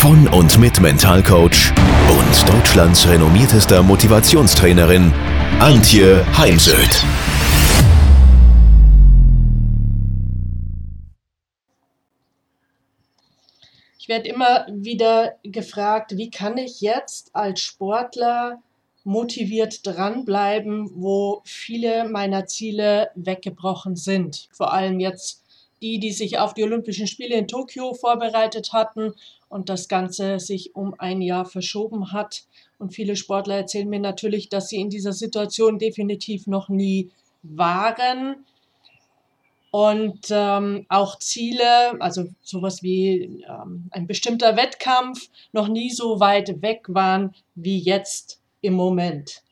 von und mit Mentalcoach und Deutschlands renommiertester Motivationstrainerin Antje Heimsöth. Ich werde immer wieder gefragt, wie kann ich jetzt als Sportler motiviert dranbleiben, wo viele meiner Ziele weggebrochen sind. Vor allem jetzt die, die sich auf die Olympischen Spiele in Tokio vorbereitet hatten und das Ganze sich um ein Jahr verschoben hat. Und viele Sportler erzählen mir natürlich, dass sie in dieser Situation definitiv noch nie waren. Und ähm, auch Ziele, also sowas wie ähm, ein bestimmter Wettkampf, noch nie so weit weg waren wie jetzt im Moment.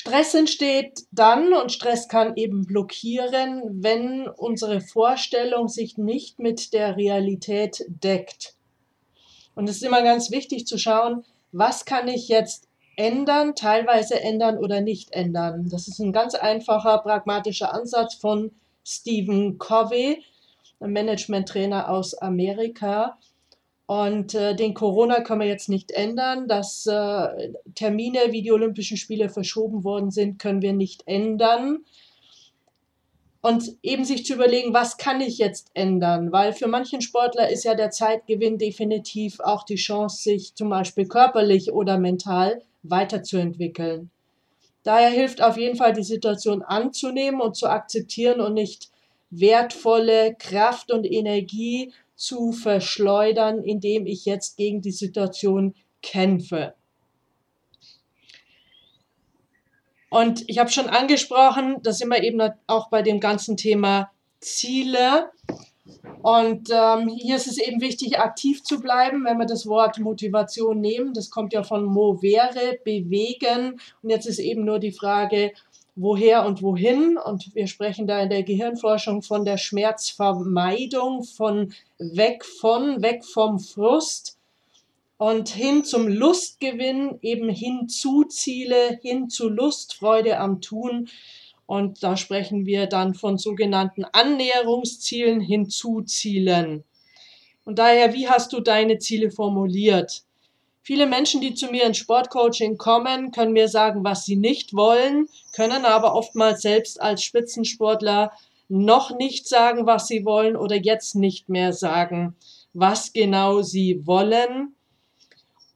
Stress entsteht dann und Stress kann eben blockieren, wenn unsere Vorstellung sich nicht mit der Realität deckt. Und es ist immer ganz wichtig zu schauen, was kann ich jetzt ändern, teilweise ändern oder nicht ändern. Das ist ein ganz einfacher, pragmatischer Ansatz von Stephen Covey, Management-Trainer aus Amerika. Und äh, den Corona können wir jetzt nicht ändern. Dass äh, Termine wie die Olympischen Spiele verschoben worden sind, können wir nicht ändern. Und eben sich zu überlegen, was kann ich jetzt ändern? Weil für manchen Sportler ist ja der Zeitgewinn definitiv auch die Chance, sich zum Beispiel körperlich oder mental weiterzuentwickeln. Daher hilft auf jeden Fall die Situation anzunehmen und zu akzeptieren und nicht wertvolle Kraft und Energie zu verschleudern, indem ich jetzt gegen die Situation kämpfe. Und ich habe schon angesprochen, da sind wir eben auch bei dem ganzen Thema Ziele. Und ähm, hier ist es eben wichtig, aktiv zu bleiben, wenn wir das Wort Motivation nehmen. Das kommt ja von movere, bewegen. Und jetzt ist eben nur die Frage, woher und wohin. Und wir sprechen da in der Gehirnforschung von der Schmerzvermeidung, von weg von, weg vom Frust und hin zum Lustgewinn, eben hin zu Ziele, hin zu Lust, Freude am Tun. Und da sprechen wir dann von sogenannten Annäherungszielen hin zu Zielen. Und daher, wie hast du deine Ziele formuliert? Viele Menschen, die zu mir ins Sportcoaching kommen, können mir sagen, was sie nicht wollen, können aber oftmals selbst als Spitzensportler noch nicht sagen, was sie wollen oder jetzt nicht mehr sagen, was genau sie wollen.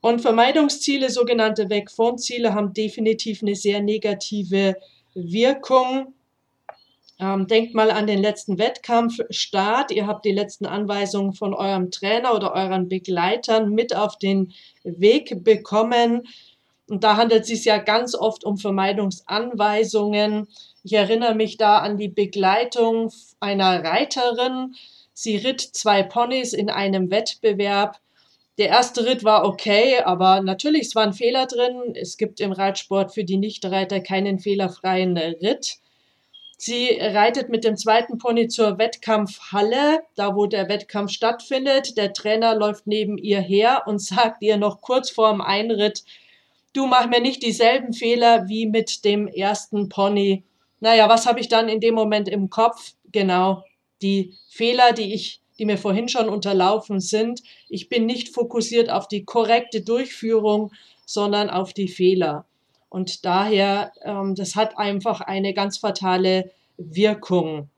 Und Vermeidungsziele, sogenannte Weg von Ziele, haben definitiv eine sehr negative Wirkung. Ähm, denkt mal an den letzten Wettkampfstart. Ihr habt die letzten Anweisungen von eurem Trainer oder euren Begleitern mit auf den Weg bekommen. Und da handelt es sich ja ganz oft um Vermeidungsanweisungen. Ich erinnere mich da an die Begleitung einer Reiterin. Sie ritt zwei Ponys in einem Wettbewerb. Der erste Ritt war okay, aber natürlich, es waren Fehler drin. Es gibt im Reitsport für die Nichtreiter keinen fehlerfreien Ritt. Sie reitet mit dem zweiten Pony zur Wettkampfhalle, da wo der Wettkampf stattfindet. Der Trainer läuft neben ihr her und sagt ihr noch kurz vorm Einritt, du mach mir nicht dieselben Fehler wie mit dem ersten Pony. Naja, was habe ich dann in dem Moment im Kopf? Genau, die Fehler, die ich, die mir vorhin schon unterlaufen sind. Ich bin nicht fokussiert auf die korrekte Durchführung, sondern auf die Fehler. Und daher, ähm, das hat einfach eine ganz fatale Wirkung.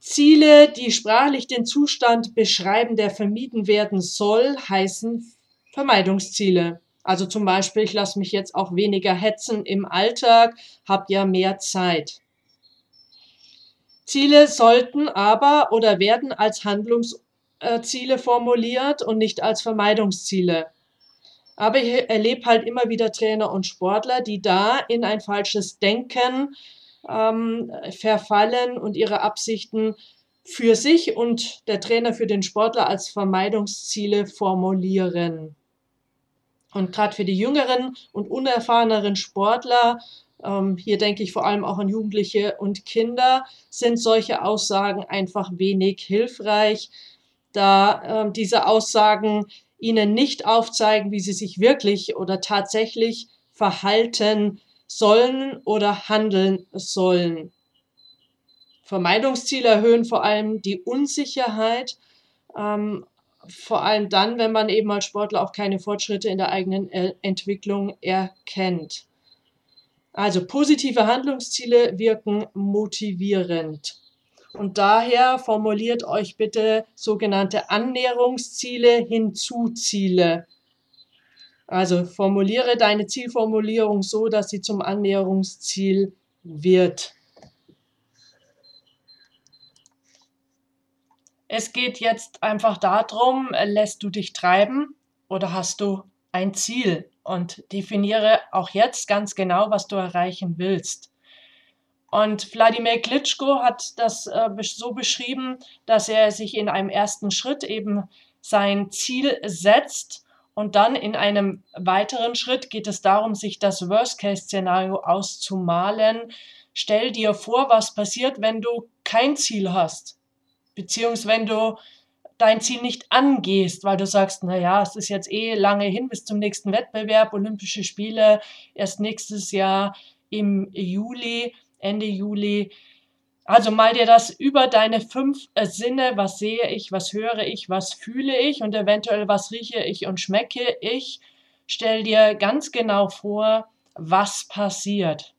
Ziele, die sprachlich den Zustand beschreiben, der vermieden werden soll, heißen Vermeidungsziele. Also zum Beispiel, ich lasse mich jetzt auch weniger hetzen im Alltag, habe ja mehr Zeit. Ziele sollten aber oder werden als Handlungsziele formuliert und nicht als Vermeidungsziele. Aber ich erlebe halt immer wieder Trainer und Sportler, die da in ein falsches Denken ähm, verfallen und ihre Absichten für sich und der Trainer für den Sportler als Vermeidungsziele formulieren. Und gerade für die jüngeren und unerfahreneren Sportler, ähm, hier denke ich vor allem auch an Jugendliche und Kinder, sind solche Aussagen einfach wenig hilfreich, da ähm, diese Aussagen ihnen nicht aufzeigen, wie sie sich wirklich oder tatsächlich verhalten sollen oder handeln sollen. Vermeidungsziele erhöhen vor allem die Unsicherheit, ähm, vor allem dann, wenn man eben als Sportler auch keine Fortschritte in der eigenen äh, Entwicklung erkennt. Also positive Handlungsziele wirken motivierend. Und daher formuliert euch bitte sogenannte Annäherungsziele, Hinzuziele. Also formuliere deine Zielformulierung so, dass sie zum Annäherungsziel wird. Es geht jetzt einfach darum, lässt du dich treiben oder hast du ein Ziel? Und definiere auch jetzt ganz genau, was du erreichen willst. Und Wladimir Klitschko hat das äh, so beschrieben, dass er sich in einem ersten Schritt eben sein Ziel setzt und dann in einem weiteren Schritt geht es darum, sich das Worst-Case-Szenario auszumalen. Stell dir vor, was passiert, wenn du kein Ziel hast, beziehungsweise wenn du dein Ziel nicht angehst, weil du sagst, na ja, es ist jetzt eh lange hin bis zum nächsten Wettbewerb, Olympische Spiele erst nächstes Jahr im Juli Ende Juli. Also mal dir das über deine fünf äh, Sinne, was sehe ich, was höre ich, was fühle ich und eventuell was rieche ich und schmecke ich, stell dir ganz genau vor, was passiert.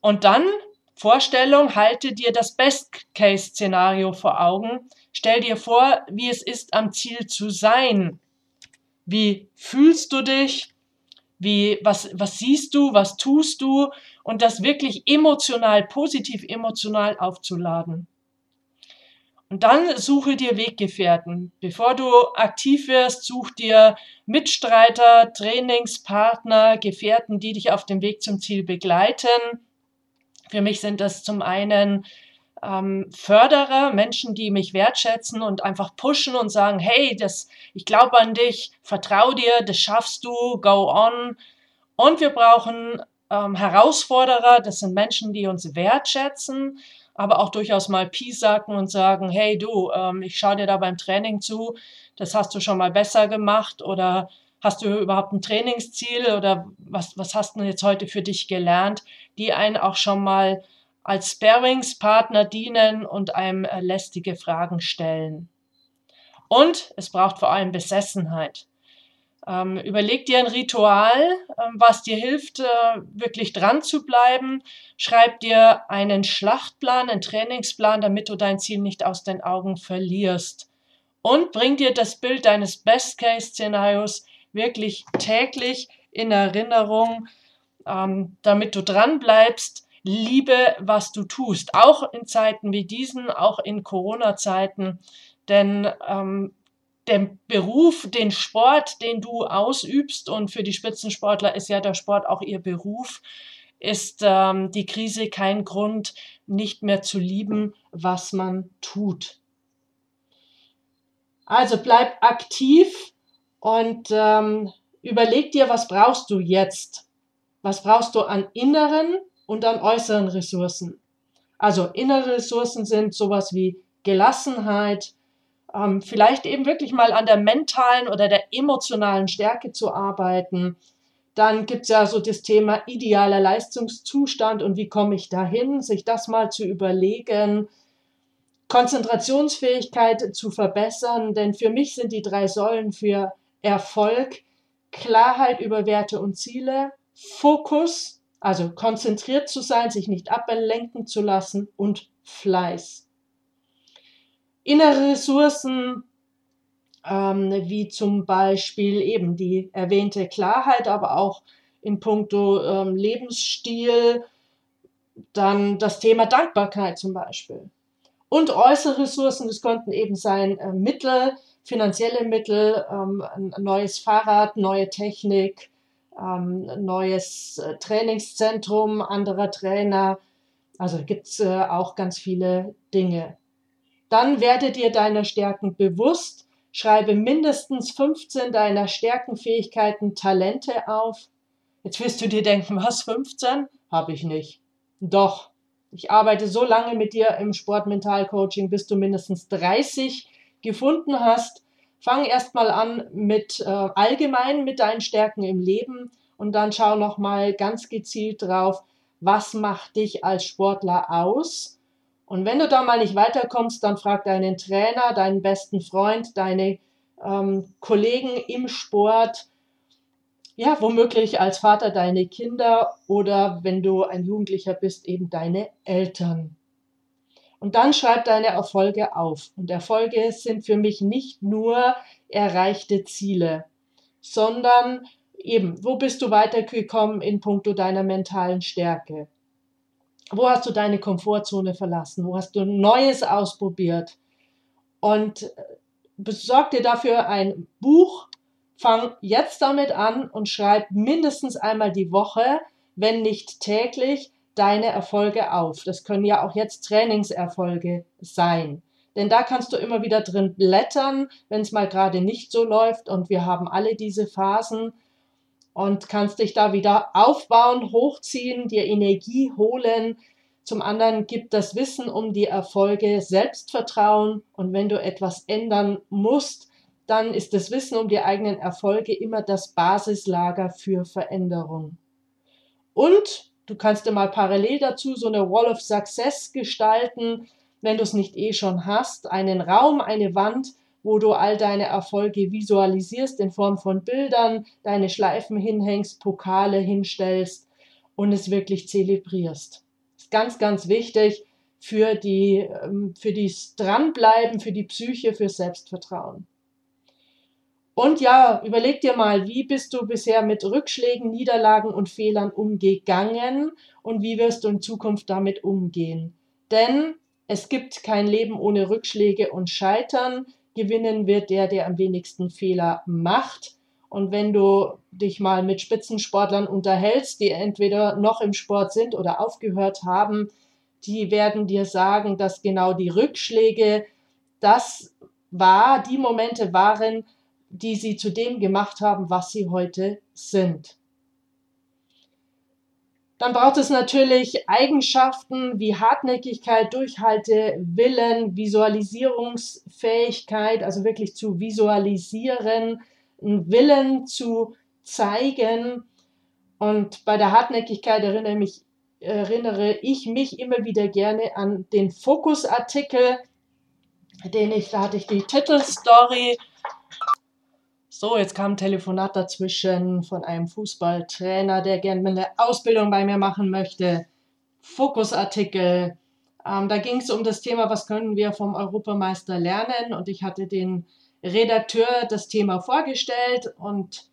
Und dann Vorstellung, halte dir das Best-Case-Szenario vor Augen. Stell dir vor, wie es ist, am Ziel zu sein. Wie fühlst du dich? Wie, was, was siehst du? Was tust du? Und das wirklich emotional, positiv emotional aufzuladen. Und dann suche dir Weggefährten. Bevor du aktiv wirst, such dir Mitstreiter, Trainingspartner, Gefährten, die dich auf dem Weg zum Ziel begleiten. Für mich sind das zum einen ähm, Förderer, Menschen, die mich wertschätzen und einfach pushen und sagen, hey, das, ich glaube an dich, vertrau dir, das schaffst du, go on. Und wir brauchen ähm, Herausforderer, das sind Menschen, die uns wertschätzen, aber auch durchaus mal piesacken und sagen, hey du, ähm, ich schaue dir da beim Training zu, das hast du schon mal besser gemacht oder hast du überhaupt ein Trainingsziel oder was, was hast du jetzt heute für dich gelernt, die einen auch schon mal als Sparringspartner dienen und einem äh, lästige Fragen stellen. Und es braucht vor allem Besessenheit. Ähm, überleg dir ein Ritual, ähm, was dir hilft, äh, wirklich dran zu bleiben. Schreib dir einen Schlachtplan, einen Trainingsplan, damit du dein Ziel nicht aus den Augen verlierst. Und bring dir das Bild deines Best-Case-Szenarios wirklich täglich in Erinnerung, ähm, damit du dran bleibst. Liebe, was du tust, auch in Zeiten wie diesen, auch in Corona-Zeiten, denn ähm, der Beruf, den Sport, den du ausübst, und für die Spitzensportler ist ja der Sport auch ihr Beruf, ist ähm, die Krise kein Grund, nicht mehr zu lieben, was man tut. Also bleib aktiv und ähm, überleg dir, was brauchst du jetzt? Was brauchst du an inneren und an äußeren Ressourcen? Also innere Ressourcen sind sowas wie Gelassenheit, ähm, vielleicht eben wirklich mal an der mentalen oder der emotionalen Stärke zu arbeiten. Dann gibt es ja so das Thema idealer Leistungszustand und wie komme ich dahin, sich das mal zu überlegen. Konzentrationsfähigkeit zu verbessern, denn für mich sind die drei Säulen für Erfolg Klarheit über Werte und Ziele, Fokus, also konzentriert zu sein, sich nicht ablenken zu lassen und Fleiß innere Ressourcen, ähm, wie zum Beispiel eben die erwähnte Klarheit, aber auch in puncto ähm, Lebensstil, dann das Thema Dankbarkeit zum Beispiel. Und äußere Ressourcen, das könnten eben sein äh, Mittel, finanzielle Mittel, ähm, ein neues Fahrrad, neue Technik, ähm, neues äh, Trainingszentrum, anderer Trainer. Also gibt es äh, auch ganz viele Dinge. Dann werde dir deiner Stärken bewusst, schreibe mindestens 15 deiner Stärken, Fähigkeiten, Talente auf. Jetzt wirst du dir denken, was 15? Habe ich nicht. Doch, ich arbeite so lange mit dir im Sportmental-Coaching, bis du mindestens 30 gefunden hast. Fang erstmal an mit äh, allgemein mit deinen Stärken im Leben und dann schau nochmal ganz gezielt drauf, was macht dich als Sportler aus? Und wenn du da mal nicht weiterkommst, dann frag deinen Trainer, deinen besten Freund, deine ähm, Kollegen im Sport, ja, womöglich als Vater deine Kinder oder wenn du ein Jugendlicher bist, eben deine Eltern. Und dann schreib deine Erfolge auf. Und Erfolge sind für mich nicht nur erreichte Ziele, sondern eben, wo bist du weitergekommen in puncto deiner mentalen Stärke? Wo hast du deine Komfortzone verlassen? Wo hast du Neues ausprobiert? Und äh, besorg dir dafür ein Buch, fang jetzt damit an und schreib mindestens einmal die Woche, wenn nicht täglich, deine Erfolge auf. Das können ja auch jetzt Trainingserfolge sein. Denn da kannst du immer wieder drin blättern, wenn es mal gerade nicht so läuft. Und wir haben alle diese Phasen und kannst dich da wieder aufbauen, hochziehen, dir Energie holen. Zum anderen gibt das Wissen um die Erfolge Selbstvertrauen. Und wenn du etwas ändern musst, dann ist das Wissen um die eigenen Erfolge immer das Basislager für Veränderung. Und du kannst dir mal parallel dazu so eine Wall of Success gestalten, wenn du es nicht eh schon hast, einen Raum, eine Wand, wo du all deine Erfolge visualisierst in Form von Bildern, deine Schleifen hinhängst, Pokale hinstellst und es wirklich zelebrierst. Ist ganz, ganz wichtig für die, ähm, für das Dranbleiben, für die Psyche, für Selbstvertrauen. Und ja, überleg dir mal, wie bist du bisher mit Rückschlägen, Niederlagen und Fehlern umgegangen und wie wirst du in Zukunft damit umgehen? Denn es gibt kein Leben ohne Rückschläge und Scheitern. Gewinnen wird der, der am wenigsten Fehler macht. Und wenn du dich mal mit Spitzensportlern unterhältst, die entweder noch im Sport sind oder aufgehört haben, die werden dir sagen, dass genau die Rückschläge das war, die Momente waren, die sie zu dem gemacht haben, was sie heute sind. Dann braucht es natürlich Eigenschaften wie Hartnäckigkeit, Durchhalte, Willen, Visualisierungsfähigkeit, also wirklich zu visualisieren, einen Willen zu zeigen. Und bei der Hartnäckigkeit erinnere, mich, erinnere ich mich immer wieder gerne an den Fokusartikel, den ich, da hatte ich die Titelstory so, jetzt kam ein Telefonat dazwischen von einem Fußballtrainer, der gerne eine Ausbildung bei mir machen möchte. Fokusartikel. Ähm, da ging es um das Thema, was können wir vom Europameister lernen? Und ich hatte den Redakteur das Thema vorgestellt und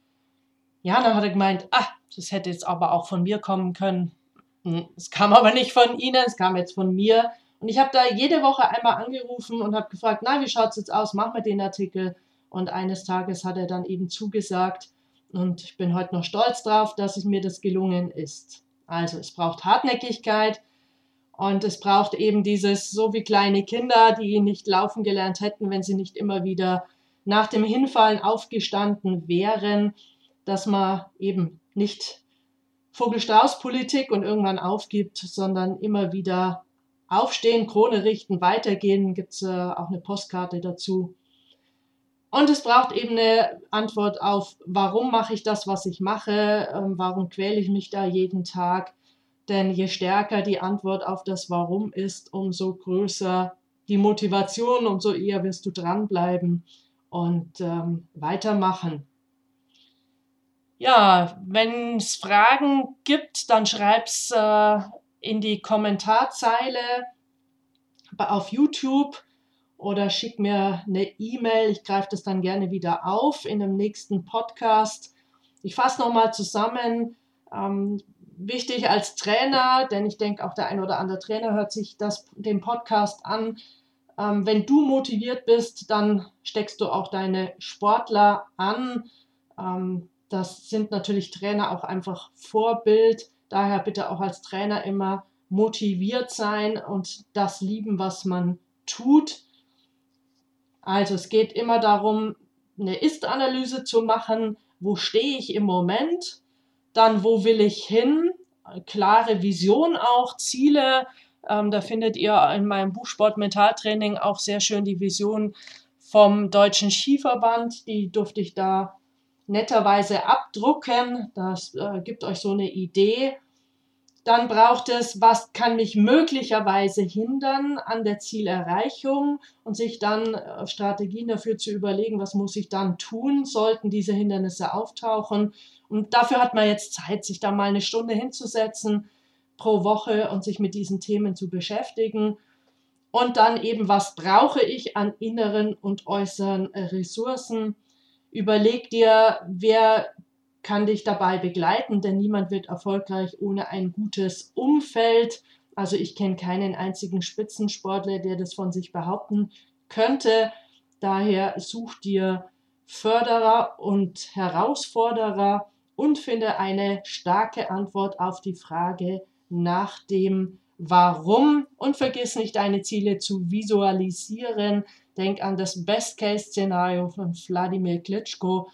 ja, dann hat er gemeint, ah, das hätte jetzt aber auch von mir kommen können. Hm, es kam aber nicht von Ihnen, es kam jetzt von mir. Und ich habe da jede Woche einmal angerufen und habe gefragt, na, wie schaut es jetzt aus? Mach mir den Artikel. Und eines Tages hat er dann eben zugesagt. Und ich bin heute noch stolz drauf, dass es mir das gelungen ist. Also es braucht Hartnäckigkeit und es braucht eben dieses, so wie kleine Kinder, die nicht laufen gelernt hätten, wenn sie nicht immer wieder nach dem Hinfallen aufgestanden wären, dass man eben nicht Vogelstrauß-Politik und irgendwann aufgibt, sondern immer wieder aufstehen, Krone richten, weitergehen. Gibt es äh, auch eine Postkarte dazu. Und es braucht eben eine Antwort auf, warum mache ich das, was ich mache, ähm, warum quäle ich mich da jeden Tag. Denn je stärker die Antwort auf das Warum ist, umso größer die Motivation, umso eher wirst du dranbleiben und ähm, weitermachen. Ja, wenn es Fragen gibt, dann schreib's äh, in die Kommentarzeile auf YouTube oder schick mir eine E-Mail. Ich greife das dann gerne wieder auf in dem nächsten Podcast. Ich fasse nochmal zusammen. Ähm, wichtig als Trainer, denn ich denke, auch der ein oder andere Trainer hört sich das, den Podcast an. Ähm, wenn du motiviert bist, dann steckst du auch deine Sportler an. Ähm, das sind natürlich Trainer auch einfach Vorbild. Daher bitte auch als Trainer immer motiviert sein und das lieben, was man tut. Also es geht immer darum, eine Ist-Analyse zu machen, wo stehe ich im Moment, dann wo will ich hin, klare Vision auch, Ziele. Ähm, da findet ihr in meinem Buch Sport Mentaltraining auch sehr schön die Vision vom Deutschen Skiverband. Die durfte ich da netterweise abdrucken. Das äh, gibt euch so eine Idee. Dann braucht es, was kann mich möglicherweise hindern an der Zielerreichung und sich dann äh, Strategien dafür zu überlegen, was muss ich dann tun, sollten diese Hindernisse auftauchen. Und dafür hat man jetzt Zeit, sich da mal eine Stunde hinzusetzen pro Woche und sich mit diesen Themen zu beschäftigen. Und dann eben, was brauche ich an inneren und äußeren Ressourcen? Überleg dir, wer kann dich dabei begleiten, denn niemand wird erfolgreich ohne ein gutes Umfeld. Also ich kenne keinen einzigen Spitzensportler, der das von sich behaupten könnte. Daher such dir Förderer und Herausforderer und finde eine starke Antwort auf die Frage nach dem Warum und vergiss nicht deine Ziele zu visualisieren. Denk an das Best-Case-Szenario von Wladimir Klitschko.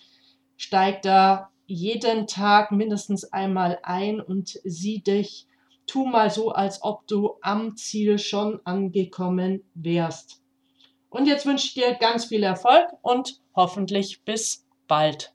Steig da jeden Tag mindestens einmal ein und sieh dich. Tu mal so, als ob du am Ziel schon angekommen wärst. Und jetzt wünsche ich dir ganz viel Erfolg und hoffentlich bis bald.